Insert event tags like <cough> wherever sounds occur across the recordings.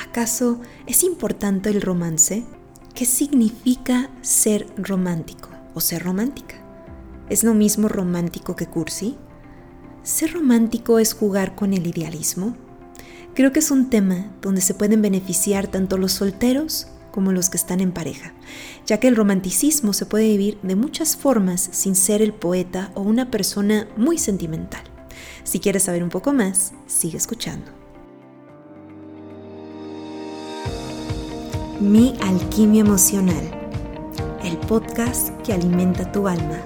¿Acaso es importante el romance? ¿Qué significa ser romántico o ser romántica? ¿Es lo mismo romántico que cursi? ¿Ser romántico es jugar con el idealismo? Creo que es un tema donde se pueden beneficiar tanto los solteros como los que están en pareja, ya que el romanticismo se puede vivir de muchas formas sin ser el poeta o una persona muy sentimental. Si quieres saber un poco más, sigue escuchando. Mi Alquimia Emocional, el podcast que alimenta tu alma.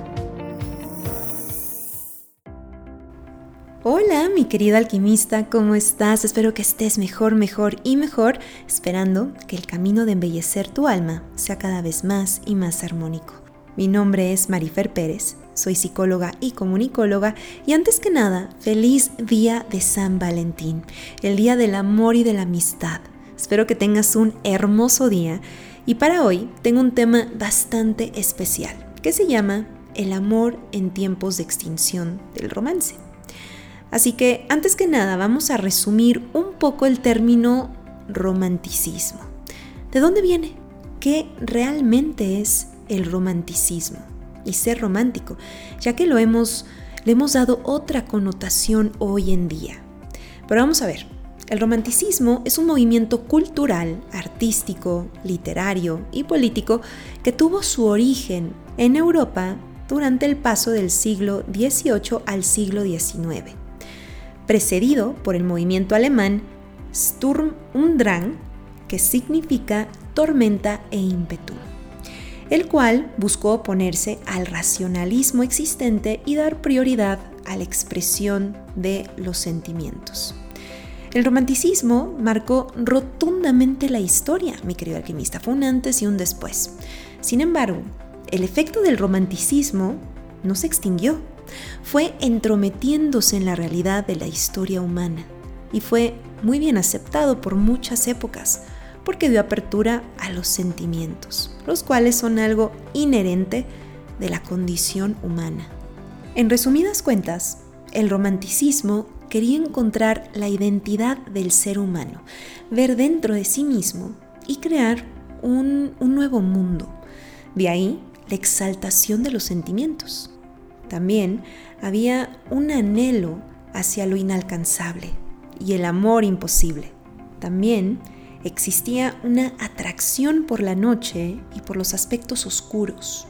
Hola, mi querido alquimista, ¿cómo estás? Espero que estés mejor, mejor y mejor, esperando que el camino de embellecer tu alma sea cada vez más y más armónico. Mi nombre es Marifer Pérez, soy psicóloga y comunicóloga y antes que nada, feliz día de San Valentín, el día del amor y de la amistad Espero que tengas un hermoso día y para hoy tengo un tema bastante especial que se llama el amor en tiempos de extinción del romance. Así que antes que nada vamos a resumir un poco el término romanticismo. ¿De dónde viene? ¿Qué realmente es el romanticismo? Y ser romántico, ya que lo hemos, le hemos dado otra connotación hoy en día. Pero vamos a ver, el romanticismo es un movimiento cultural, artístico, literario y político que tuvo su origen en Europa durante el paso del siglo XVIII al siglo XIX, precedido por el movimiento alemán Sturm und Drang, que significa tormenta e ímpetu, el cual buscó oponerse al racionalismo existente y dar prioridad a la expresión de los sentimientos. El romanticismo marcó rotundamente la historia, mi querido alquimista. Fue un antes y un después. Sin embargo, el efecto del romanticismo no se extinguió. Fue entrometiéndose en la realidad de la historia humana y fue muy bien aceptado por muchas épocas porque dio apertura a los sentimientos, los cuales son algo inherente de la condición humana. En resumidas cuentas, el romanticismo quería encontrar la identidad del ser humano, ver dentro de sí mismo y crear un, nuevo mundo. De ahí la exaltación de los sentimientos. También había un anhelo hacia lo inalcanzable y el amor imposible. También existía una atracción por la noche y por los aspectos oscuros.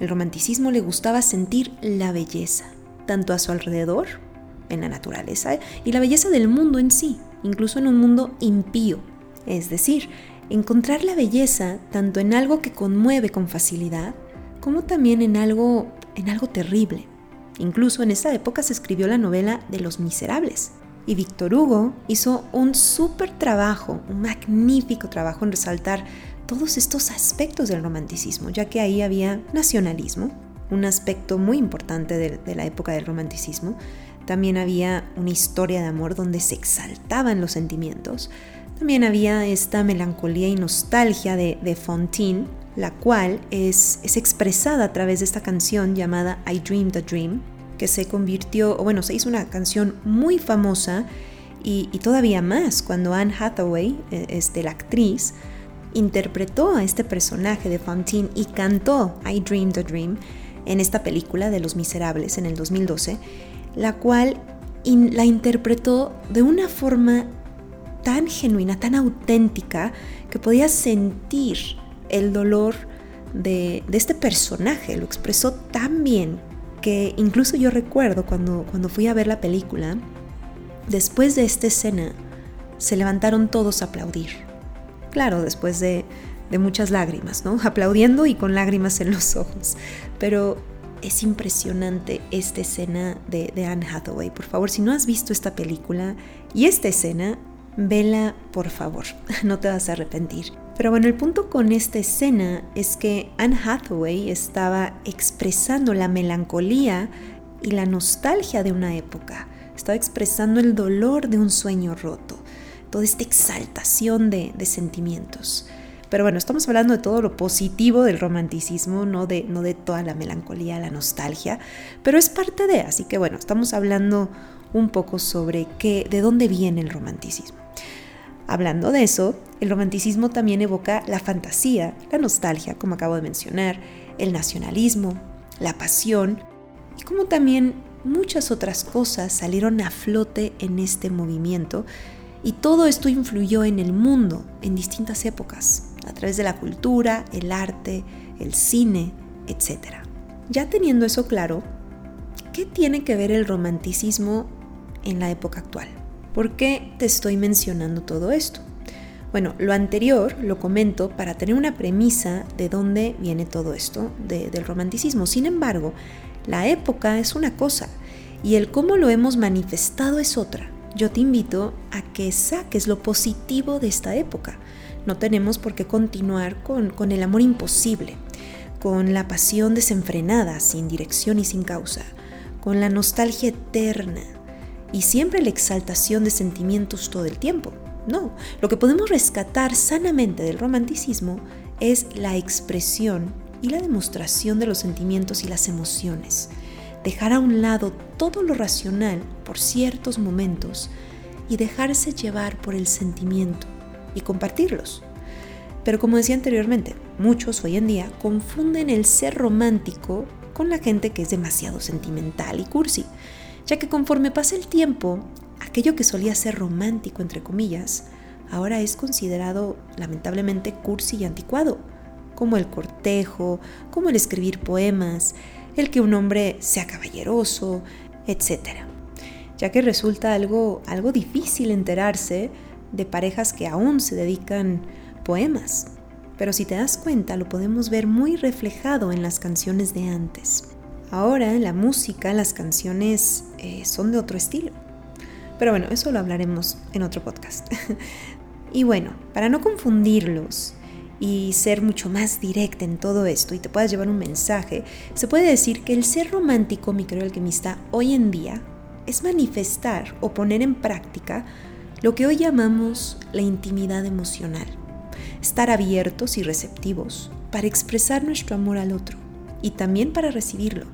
El romanticismo le gustaba sentir la belleza, tanto a su alrededor en la naturaleza y la belleza del mundo en sí, incluso en un mundo impío. Es decir, encontrar la belleza tanto en algo que conmueve con facilidad, como también en algo, en algo terrible. Incluso en esa época se escribió la novela de Los Miserables. Y Víctor Hugo hizo un súper trabajo, un magnífico trabajo en resaltar todos estos aspectos del romanticismo, ya que ahí había nacionalismo, un aspecto muy importante de, de la época del romanticismo, también había una historia de amor donde se exaltaban los sentimientos, también había esta melancolía y nostalgia de, de Fontaine, la cual es, es expresada a través de esta canción llamada I Dreamed a Dream, que se convirtió, o bueno, se hizo una canción muy famosa y, todavía más cuando Anne Hathaway, eh, este, la actriz, interpretó a este personaje de Fontaine y cantó I Dreamed a Dream en esta película de Los Miserables en el 2012, la cual la interpretó de una forma tan genuina, tan auténtica, que podía sentir el dolor de, este personaje, lo expresó tan bien que incluso yo recuerdo cuando, cuando fui a ver la película, después de esta escena se levantaron todos a aplaudir. Claro, después de, muchas lágrimas, ¿no? <laughs> Aplaudiendo y con lágrimas en los ojos. Pero es impresionante esta escena de, Anne Hathaway. Por favor, si no has visto esta película y esta escena, vela por favor, <laughs> no te vas a arrepentir. Pero bueno, el punto con esta escena es que Anne Hathaway estaba expresando la melancolía y la nostalgia de una época. Estaba expresando el dolor de un sueño roto, toda esta exaltación de, sentimientos. Pero bueno, estamos hablando de todo lo positivo del romanticismo, no de, no de toda la melancolía, la nostalgia, pero es parte de, así que bueno, estamos hablando un poco sobre qué, de dónde viene el romanticismo. Hablando de eso, el romanticismo también evoca la fantasía, la nostalgia, como acabo de mencionar, el nacionalismo, la pasión y como también muchas otras cosas salieron a flote en este movimiento y todo esto influyó en el mundo en distintas épocas, a través de la cultura, el arte, el cine, etc. Ya teniendo eso claro, ¿qué tiene que ver el romanticismo en la época actual? ¿Por qué te estoy mencionando todo esto? Bueno, lo anterior lo comento para tener una premisa de dónde viene todo esto del romanticismo. Sin embargo, la época es una cosa y el cómo lo hemos manifestado es otra. Yo te invito a que saques lo positivo de esta época. No tenemos por qué continuar con, el amor imposible, con la pasión desenfrenada, sin dirección y sin causa, con la nostalgia eterna, y siempre la exaltación de sentimientos todo el tiempo. No, lo que podemos rescatar sanamente del romanticismo es la expresión y la demostración de los sentimientos y las emociones. Dejar a un lado todo lo racional por ciertos momentos y dejarse llevar por el sentimiento y compartirlos. Pero como decía anteriormente, muchos hoy en día confunden el ser romántico con la gente que es demasiado sentimental y cursi ya que conforme pasa el tiempo, aquello que solía ser romántico, entre comillas, ahora es considerado lamentablemente cursi y anticuado, como el cortejo, como el escribir poemas, el que un hombre sea caballeroso, etc. Ya que resulta algo, algo difícil enterarse de parejas que aún se dedican poemas. Pero si te das cuenta, lo podemos ver muy reflejado en las canciones de antes. Ahora la música, las canciones eh, son de otro estilo. Pero bueno, eso lo hablaremos en otro podcast. <laughs> y bueno, para no confundirlos y ser mucho más directa en todo esto y te puedas llevar un mensaje, se puede decir que el ser romántico, mi querido alquimista, hoy en día es manifestar o poner en práctica lo que hoy llamamos la intimidad emocional. Estar abiertos y receptivos para expresar nuestro amor al otro y también para recibirlo,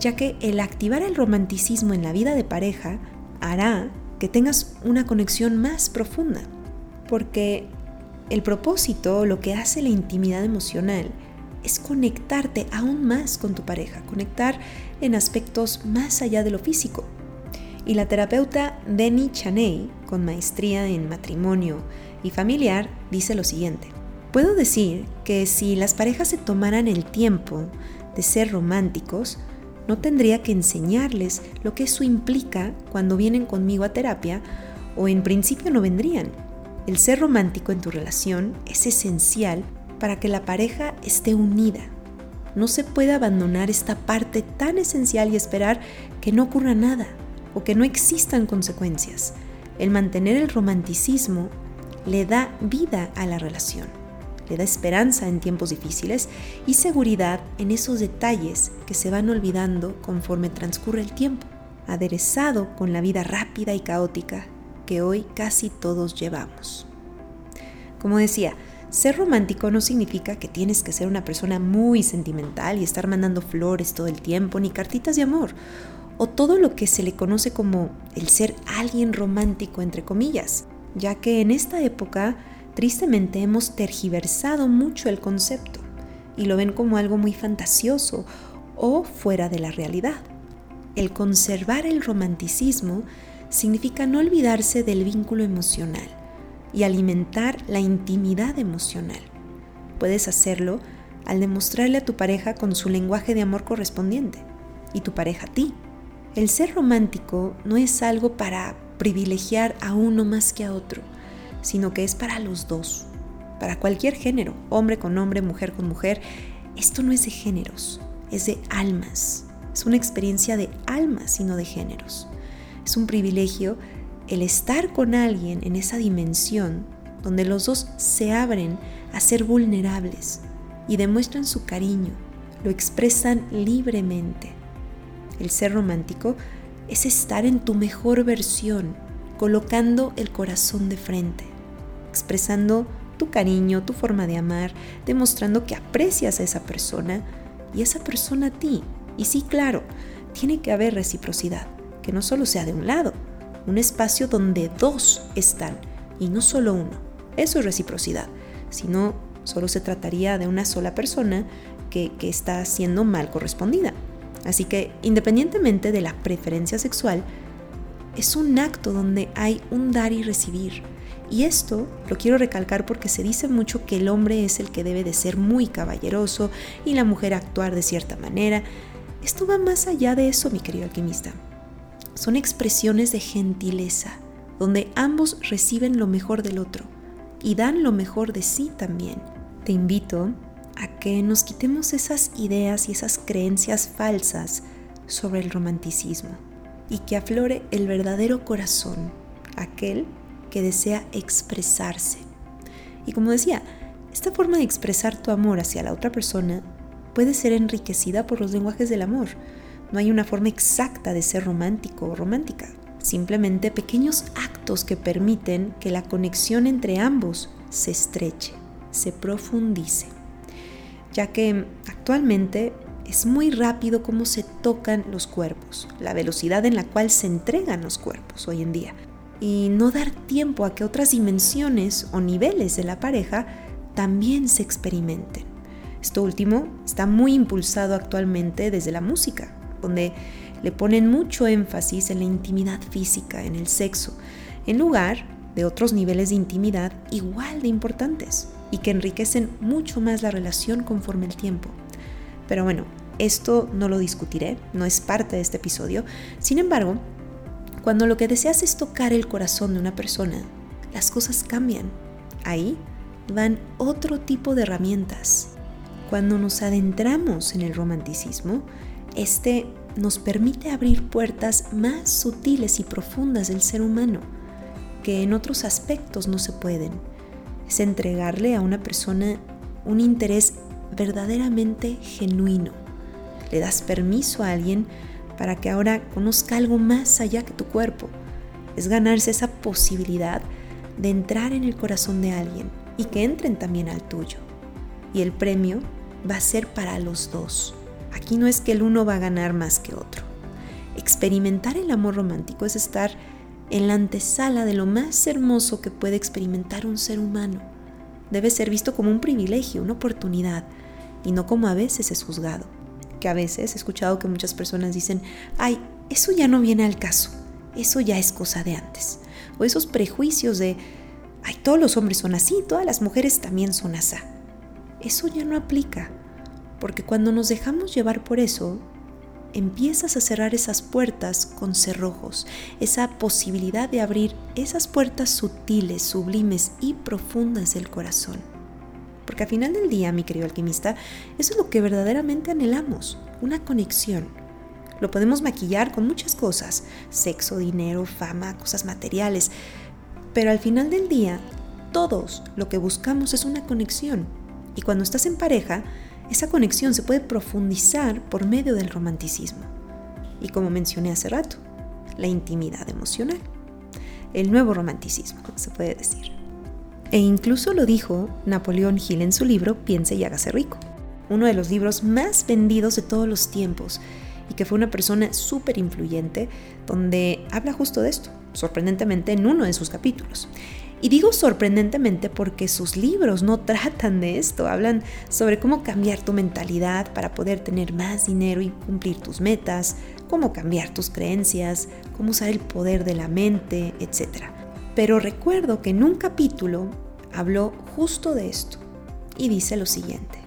ya que el activar el romanticismo en la vida de pareja hará que tengas una conexión más profunda, porque el propósito, lo que hace la intimidad emocional, es conectarte aún más con tu pareja, conectar en aspectos más allá de lo físico. Y la terapeuta Denny Chaney, con maestría en matrimonio y familiar, dice lo siguiente. Puedo decir que si las parejas se tomaran el tiempo de ser románticos, no tendría que enseñarles lo que eso implica cuando vienen conmigo a terapia o en principio no vendrían. El ser romántico en tu relación es esencial para que la pareja esté unida. No se puede abandonar esta parte tan esencial y esperar que no ocurra nada o que no existan consecuencias. El mantener el romanticismo le da vida a la relación le da esperanza en tiempos difíciles y seguridad en esos detalles que se van olvidando conforme transcurre el tiempo. aderezado con la vida rápida y caótica que hoy casi todos llevamos. Como decía, ser romántico no significa que tienes que ser una persona muy sentimental y estar mandando flores todo el tiempo, ni cartitas de amor, o todo lo que se le conoce como el ser alguien romántico, entre comillas, ya que en esta época tristemente hemos tergiversado mucho el concepto y lo ven como algo muy fantasioso o fuera de la realidad. El conservar el romanticismo significa no olvidarse del vínculo emocional y alimentar la intimidad emocional. Puedes hacerlo al demostrarle a tu pareja con su lenguaje de amor correspondiente y tu pareja a ti. El ser romántico no es algo para privilegiar a uno más que a otro, sino que es para los dos, para cualquier género, hombre con hombre, mujer con mujer. Esto no es de géneros, es de almas. Es una experiencia de almas y no de géneros. Es un privilegio el estar con alguien en esa dimensión donde los dos se abren a ser vulnerables y demuestran su cariño, lo expresan libremente. El ser romántico es estar en tu mejor versión, colocando el corazón de frente, expresando tu cariño, tu forma de amar, demostrando que aprecias a esa persona y esa persona a ti. Y sí, claro, tiene que haber reciprocidad, que no solo sea de un lado, un espacio donde dos están y no solo uno. Eso es reciprocidad, si no, solo se trataría de una sola persona que, que está siendo mal correspondida. Así que independientemente de la preferencia sexual, es un acto donde hay un dar y recibir. Y esto lo quiero recalcar porque se dice mucho que el hombre es el que debe de ser muy caballeroso y la mujer actuar de cierta manera. Esto va más allá de eso, mi querido alquimista son expresiones de gentileza, donde ambos reciben lo mejor del otro y dan lo mejor de sí también. Te invito a que nos quitemos esas ideas y esas creencias falsas sobre el romanticismo y que aflore el verdadero corazón, aquel que desea expresarse. Y como decía, esta forma de expresar tu amor hacia la otra persona puede ser enriquecida por los lenguajes del amor, no hay una forma exacta de ser romántico o romántica, simplemente pequeños actos que permiten que la conexión entre ambos se estreche, se profundice, ya que actualmente es muy rápido cómo se tocan los cuerpos, la velocidad en la cual se entregan los cuerpos hoy en día, y no dar tiempo a que otras dimensiones o niveles de la pareja también se experimenten. Esto último está muy impulsado actualmente desde la música, donde le ponen mucho énfasis en la intimidad física, en el sexo, en lugar de otros niveles de intimidad igual de importantes y que enriquecen mucho más la relación conforme el tiempo. Pero bueno, esto no lo discutiré, no es parte de este episodio. Sin embargo, cuando lo que deseas es tocar el corazón de una persona, las cosas cambian. Ahí van otro tipo de herramientas. Cuando nos adentramos en el romanticismo, este nos permite abrir puertas más sutiles y profundas del ser humano que en otros aspectos no se pueden. Es entregarle a una persona un interés verdaderamente genuino. Le das permiso a alguien para que ahora conozca algo más allá que tu cuerpo. Es ganarse esa posibilidad de entrar en el corazón de alguien y que entren también al tuyo. Y el premio va a ser para los dos. Aquí no es que el uno va a ganar más que otro. Experimentar el amor romántico es estar en la antesala de lo más hermoso que puede experimentar un ser humano. Debe ser visto como un privilegio, una oportunidad, y no como a veces es juzgado. Que a veces he escuchado que muchas personas dicen, ay, eso ya no viene al caso, eso ya es cosa de antes. O esos prejuicios de, ay, todos los hombres son así, todas las mujeres también son así. Eso ya no aplica. Porque cuando nos dejamos llevar por eso, empiezas a cerrar esas puertas con cerrojos, esa posibilidad de abrir esas puertas sutiles, sublimes y profundas del corazón. Porque al final del día, mi querido alquimista, eso es lo que verdaderamente anhelamos, una conexión. Lo podemos maquillar con muchas cosas, sexo, dinero, fama, cosas materiales, pero al final del día, todos lo que buscamos es una conexión. Y cuando estás en pareja, esa conexión se puede profundizar por medio del romanticismo. Y como mencioné hace rato, la intimidad emocional. El nuevo romanticismo, se puede decir. E incluso lo dijo Napoleón Hill en su libro Piense y hágase rico, uno de los libros más vendidos de todos los tiempos y que fue una persona súper influyente donde habla justo de esto, sorprendentemente en uno de sus capítulos. Y digo sorprendentemente porque sus libros no tratan de esto, hablan sobre cómo cambiar tu mentalidad para poder tener más dinero y cumplir tus metas, cómo cambiar tus creencias, cómo usar el poder de la mente, etc. Pero recuerdo que en un capítulo habló justo de esto y dice lo siguiente.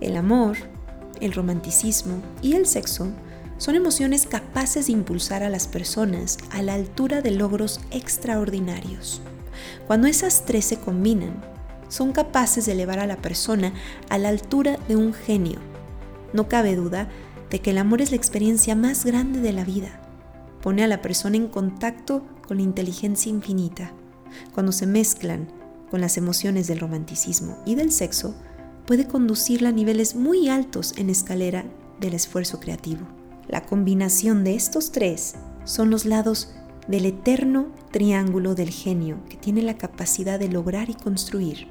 El amor, el romanticismo y el sexo son emociones capaces de impulsar a las personas a la altura de logros extraordinarios. Cuando esas tres se combinan, son capaces de elevar a la persona a la altura de un genio. No cabe duda de que el amor es la experiencia más grande de la vida. Pone a la persona en contacto con la inteligencia infinita. Cuando se mezclan con las emociones del romanticismo y del sexo, puede conducirla a niveles muy altos en escalera del esfuerzo creativo. La combinación de estos tres son los lados del eterno triángulo del genio que tiene la capacidad de lograr y construir.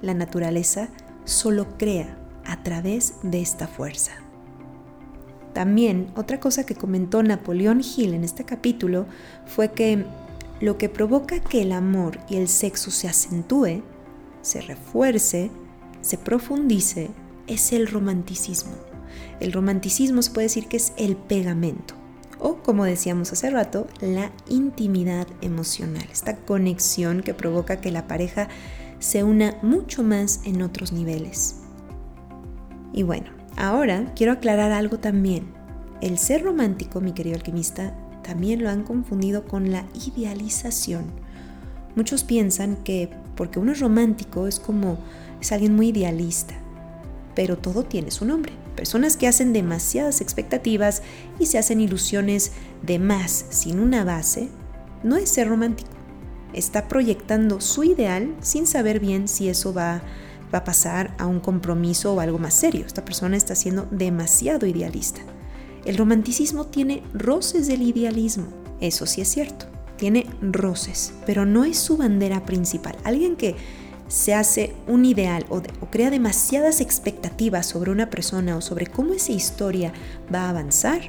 La naturaleza solo crea a través de esta fuerza. También otra cosa que comentó Napoleón Hill en este capítulo fue que lo que provoca que el amor y el sexo se acentúe, se refuerce, se profundice, es el romanticismo. El romanticismo se puede decir que es el pegamento o, como decíamos hace rato, la intimidad emocional, esta conexión que provoca que la pareja se una mucho más en otros niveles. Y bueno, ahora quiero aclarar algo también. El ser romántico, mi querido alquimista, también lo han confundido con la idealización. Muchos piensan que porque uno es romántico es como es alguien muy idealista, pero todo tiene su nombre. Personas que hacen demasiadas expectativas y se hacen ilusiones de más sin una base, no es ser romántico. Está proyectando su ideal sin saber bien si eso va, va a pasar a un compromiso o algo más serio. Esta persona está siendo demasiado idealista. El romanticismo tiene roces del idealismo, eso sí es cierto, tiene roces, pero no es su bandera principal. Alguien que se hace un ideal o, crea demasiadas expectativas sobre una persona o sobre cómo esa historia va a avanzar,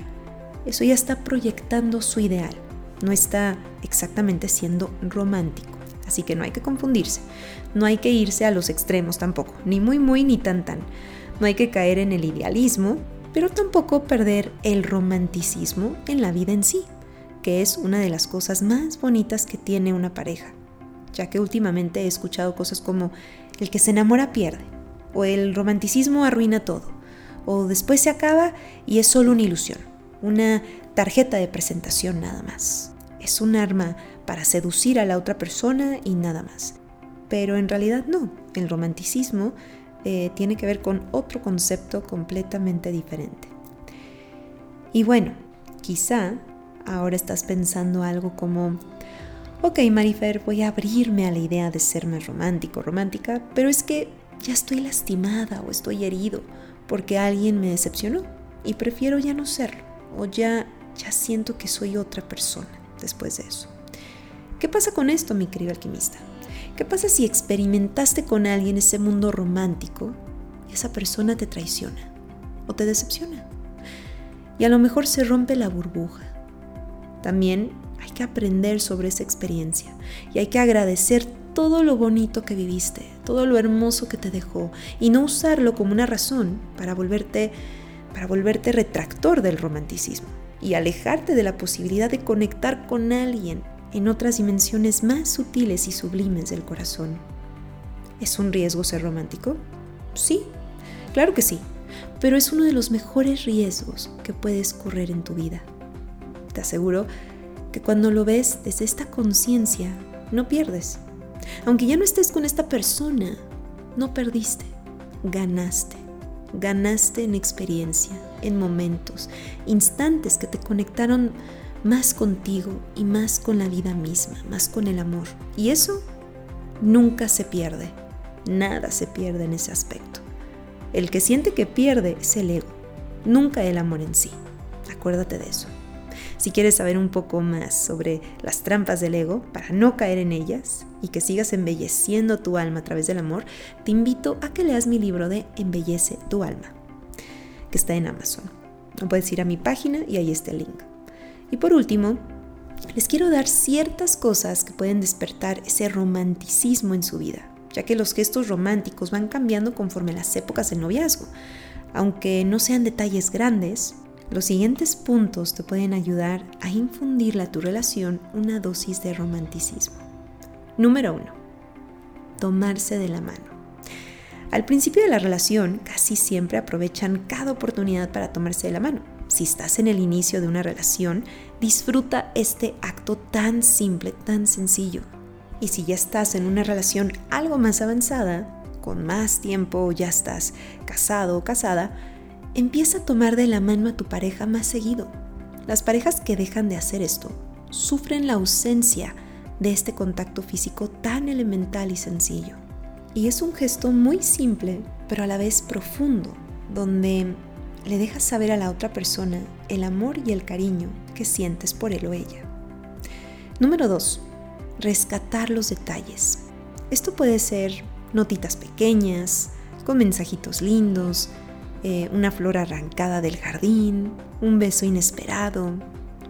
eso ya está proyectando su ideal, no está exactamente siendo romántico. Así que no hay que confundirse, no hay que irse a los extremos tampoco, ni muy muy ni tan tan. No hay que caer en el idealismo, pero tampoco perder el romanticismo en la vida en sí, que es una de las cosas más bonitas que tiene una pareja ya que últimamente he escuchado cosas como el que se enamora pierde, o el romanticismo arruina todo, o después se acaba y es solo una ilusión, una tarjeta de presentación nada más. Es un arma para seducir a la otra persona y nada más. Pero en realidad no, el romanticismo eh, tiene que ver con otro concepto completamente diferente. Y bueno, quizá ahora estás pensando algo como, ok Marifer, voy a abrirme a la idea de ser más romántico, romántica, pero es que ya estoy lastimada o estoy herido porque alguien me decepcionó y prefiero ya no serlo o ya, ya siento que soy otra persona después de eso. ¿Qué pasa con esto, mi querido alquimista? ¿Qué pasa si experimentaste con alguien ese mundo romántico y esa persona te traiciona o te decepciona? Y a lo mejor se rompe la burbuja. También hay que aprender sobre esa experiencia y hay que agradecer todo lo bonito que viviste, todo lo hermoso que te dejó y no usarlo como una razón para volverte para volverte retractor del romanticismo y alejarte de la posibilidad de conectar con alguien en otras dimensiones más sutiles y sublimes del corazón. ¿Es un riesgo ser romántico? Sí, claro que sí, pero es uno de los mejores riesgos que puedes correr en tu vida. Te aseguro que cuando lo ves desde esta conciencia, no pierdes. Aunque ya no estés con esta persona, no perdiste, ganaste. Ganaste en experiencia, en momentos, instantes que te conectaron más contigo y más con la vida misma, más con el amor. Y eso nunca se pierde. Nada se pierde en ese aspecto. El que siente que pierde es el ego, nunca el amor en sí. Acuérdate de eso. Si quieres saber un poco más sobre las trampas del ego para no caer en ellas y que sigas embelleciendo tu alma a través del amor, te invito a que leas mi libro de Embellece tu alma, que está en Amazon. Puedes ir a mi página y ahí está el link. Y por último, les quiero dar ciertas cosas que pueden despertar ese romanticismo en su vida, ya que los gestos románticos van cambiando conforme las épocas del noviazgo. Aunque no sean detalles grandes, los siguientes puntos te pueden ayudar a infundirle a tu relación una dosis de romanticismo. Número 1. Tomarse de la mano. Al principio de la relación, casi siempre aprovechan cada oportunidad para tomarse de la mano. Si estás en el inicio de una relación, disfruta este acto tan simple, tan sencillo. Y si ya estás en una relación algo más avanzada, con más tiempo, ya estás casado o casada, empieza a tomar de la mano a tu pareja más seguido. Las parejas que dejan de hacer esto sufren la ausencia de este contacto físico tan elemental y sencillo. Y es un gesto muy simple, pero a la vez profundo, donde le dejas saber a la otra persona el amor y el cariño que sientes por él o ella. Número 2. Rescatar los detalles. Esto puede ser notitas pequeñas, con mensajitos lindos, eh, una flor arrancada del jardín, un beso inesperado,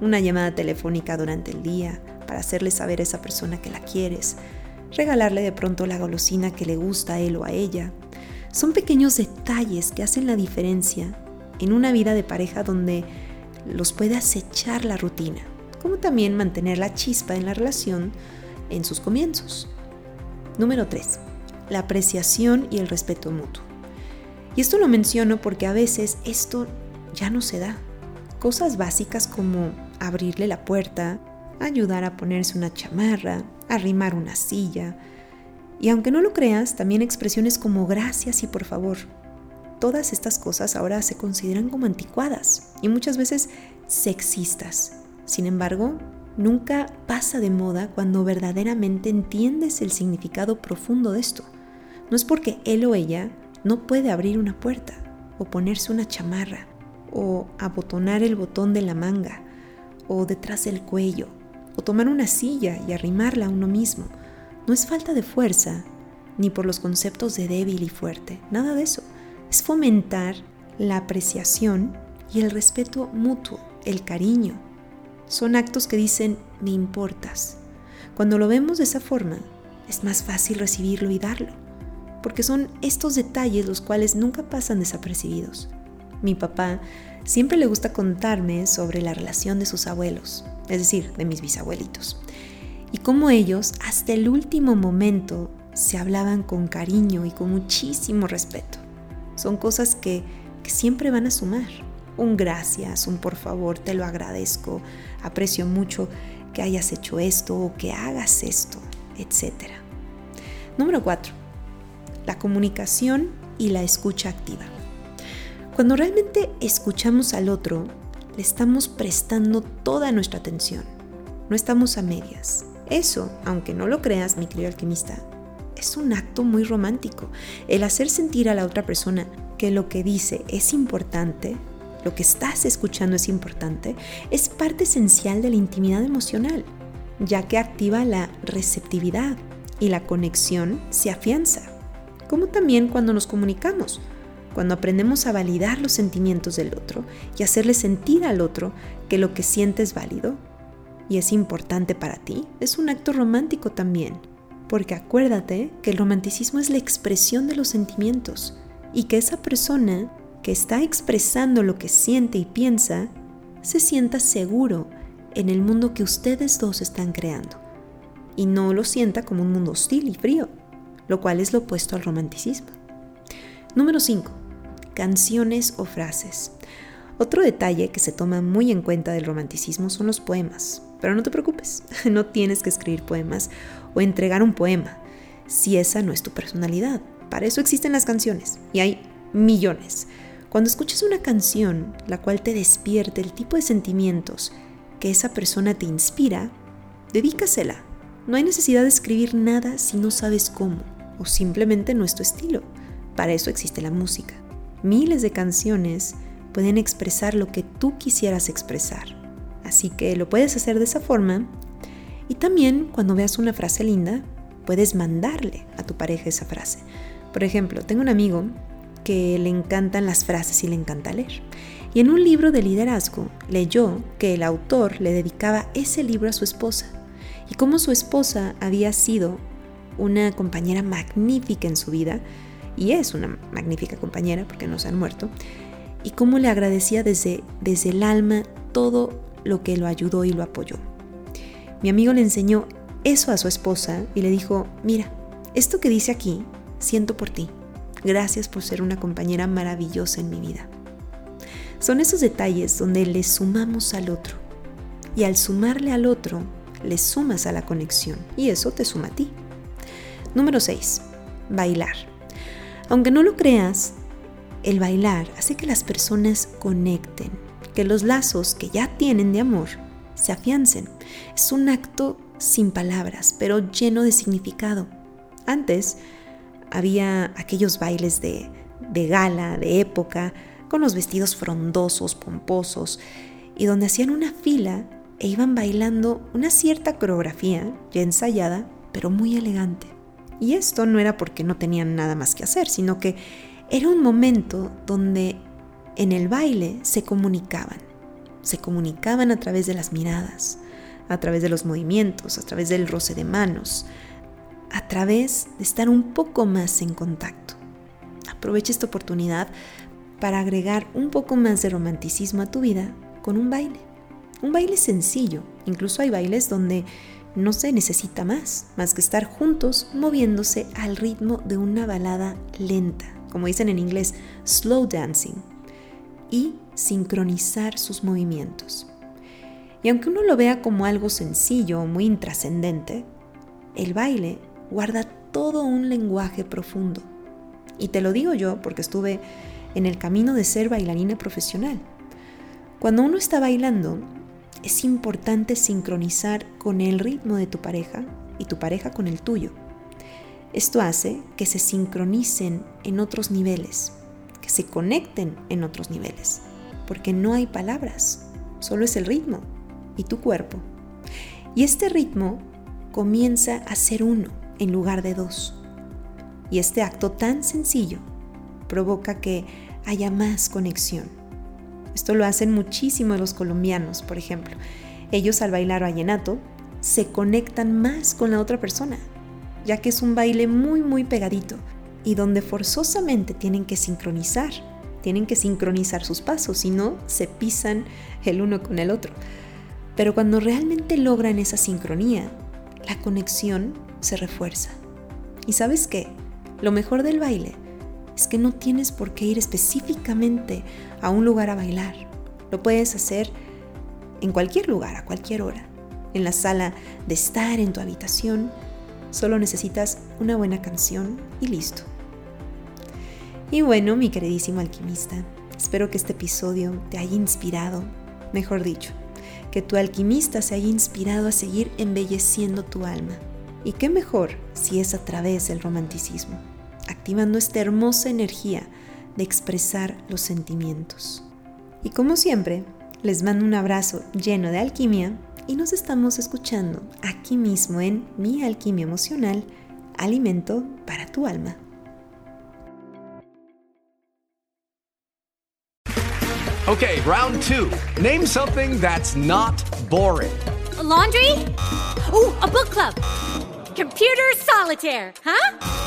una llamada telefónica durante el día para hacerle saber a esa persona que la quieres, regalarle de pronto la golosina que le gusta a él o a ella. Son pequeños detalles que hacen la diferencia en una vida de pareja donde los puede acechar la rutina, como también mantener la chispa en la relación en sus comienzos. Número 3. La apreciación y el respeto mutuo. Y esto lo menciono porque a veces esto ya no se da. Cosas básicas como abrirle la puerta, ayudar a ponerse una chamarra, arrimar una silla. Y aunque no lo creas, también expresiones como gracias y por favor. Todas estas cosas ahora se consideran como anticuadas y muchas veces sexistas. Sin embargo, nunca pasa de moda cuando verdaderamente entiendes el significado profundo de esto. No es porque él o ella no puede abrir una puerta o ponerse una chamarra o abotonar el botón de la manga o detrás del cuello o tomar una silla y arrimarla a uno mismo. No es falta de fuerza, ni por los conceptos de débil y fuerte, nada de eso. Es fomentar la apreciación y el respeto mutuo, el cariño. Son actos que dicen me importas. Cuando lo vemos de esa forma, es más fácil recibirlo y darlo, porque son estos detalles los cuales nunca pasan desapercibidos. Mi papá siempre le gusta contarme sobre la relación de sus abuelos, es decir, de mis bisabuelitos, y cómo ellos hasta el último momento se hablaban con cariño y con muchísimo respeto. Son cosas que, que siempre van a sumar. Un gracias, un por favor, te lo agradezco, aprecio mucho que hayas hecho esto o que hagas esto, etc. Número 4. La comunicación y la escucha activa. Cuando realmente escuchamos al otro, le estamos prestando toda nuestra atención. No estamos a medias. Eso, aunque no lo creas, mi querido alquimista, es un acto muy romántico. El hacer sentir a la otra persona que lo que dice es importante, lo que estás escuchando es importante, es parte esencial de la intimidad emocional, ya que activa la receptividad y la conexión se afianza. Como también cuando nos comunicamos cuando aprendemos a validar los sentimientos del otro y hacerle sentir al otro que lo que siente es válido y es importante para ti, es un acto romántico también. Porque acuérdate que el romanticismo es la expresión de los sentimientos y que esa persona que está expresando lo que siente y piensa se sienta seguro en el mundo que ustedes dos están creando y no lo sienta como un mundo hostil y frío, lo cual es lo opuesto al romanticismo. Número 5 canciones o frases. Otro detalle que se toma muy en cuenta del romanticismo son los poemas. Pero no te preocupes, <laughs> no tienes que escribir poemas o entregar un poema si esa no es tu personalidad. Para eso existen las canciones y hay millones. Cuando escuchas una canción la cual te despierte el tipo de sentimientos que esa persona te inspira, dedícasela. No hay necesidad de escribir nada si no sabes cómo o simplemente no es tu estilo. Para eso existe la música. Miles de canciones pueden expresar lo que tú quisieras expresar. Así que lo puedes hacer de esa forma. Y también cuando veas una frase linda, puedes mandarle a tu pareja esa frase. Por ejemplo, tengo un amigo que le encantan las frases y le encanta leer. Y en un libro de liderazgo leyó que el autor le dedicaba ese libro a su esposa y cómo su esposa había sido una compañera magnífica en su vida, y es una magnífica compañera porque no se han muerto, y cómo le agradecía desde, desde el alma todo lo que lo ayudó y lo apoyó. Mi amigo le enseñó eso a su esposa y le dijo, mira, esto que dice aquí, siento por ti. Gracias por ser una compañera maravillosa en mi vida. Son esos detalles donde le sumamos al otro. Y al sumarle al otro, le sumas a la conexión. Y eso te suma a ti. Número 6. Bailar. Aunque no lo creas, el bailar hace que las personas conecten, que los lazos que ya tienen de amor se afiancen. Es un acto sin palabras, pero lleno de significado. Antes, había aquellos bailes de, de gala, de época, con los vestidos frondosos, pomposos, y donde hacían una fila e iban bailando una cierta coreografía ya ensayada, pero muy elegante. Y esto no era porque no tenían nada más que hacer, sino que era un momento donde en el baile se comunicaban. Se comunicaban a través de las miradas, a través de los movimientos, a través del roce de manos, a través de estar un poco más en contacto. Aprovecha esta oportunidad para agregar un poco más de romanticismo a tu vida con un baile. Un baile sencillo. Incluso hay bailes donde no se necesita más, más que estar juntos moviéndose al ritmo de una balada lenta, como dicen en inglés, slow dancing, y sincronizar sus movimientos. Y aunque uno lo vea como algo sencillo o muy intrascendente, el baile guarda todo un lenguaje profundo. Y te lo digo yo porque estuve en el camino de ser bailarina profesional. Cuando uno está bailando, es importante sincronizar con el ritmo de tu pareja y tu pareja con el tuyo. Esto hace que se sincronicen en otros niveles, que se conecten en otros niveles, porque no hay palabras, solo es el ritmo y tu cuerpo. Y este ritmo comienza a ser uno en lugar de dos. Y este acto tan sencillo provoca que haya más conexión. Esto lo hacen muchísimo los colombianos, por ejemplo. Ellos al bailar vallenato se conectan más con la otra persona, ya que es un baile muy muy pegadito y donde forzosamente tienen que sincronizar, tienen que sincronizar sus pasos, si no se pisan el uno con el otro. Pero cuando realmente logran esa sincronía, la conexión se refuerza. ¿Y sabes qué? Lo mejor del baile es que no tienes por qué ir específicamente a un lugar a bailar. Lo puedes hacer en cualquier lugar, a cualquier hora. En la sala de estar, en tu habitación. Solo necesitas una buena canción y listo. Y bueno, mi queridísimo alquimista, espero que este episodio te haya inspirado, mejor dicho, que tu alquimista se haya inspirado a seguir embelleciendo tu alma. Y qué mejor si es a través del romanticismo activando esta hermosa energía de expresar los sentimientos. Y como siempre, les mando un abrazo lleno de alquimia y nos estamos escuchando aquí mismo en Mi Alquimia Emocional, Alimento para tu Alma. Okay, round two. Name something that's not boring. laundry? Ooh, a book club. Computer solitaire, huh?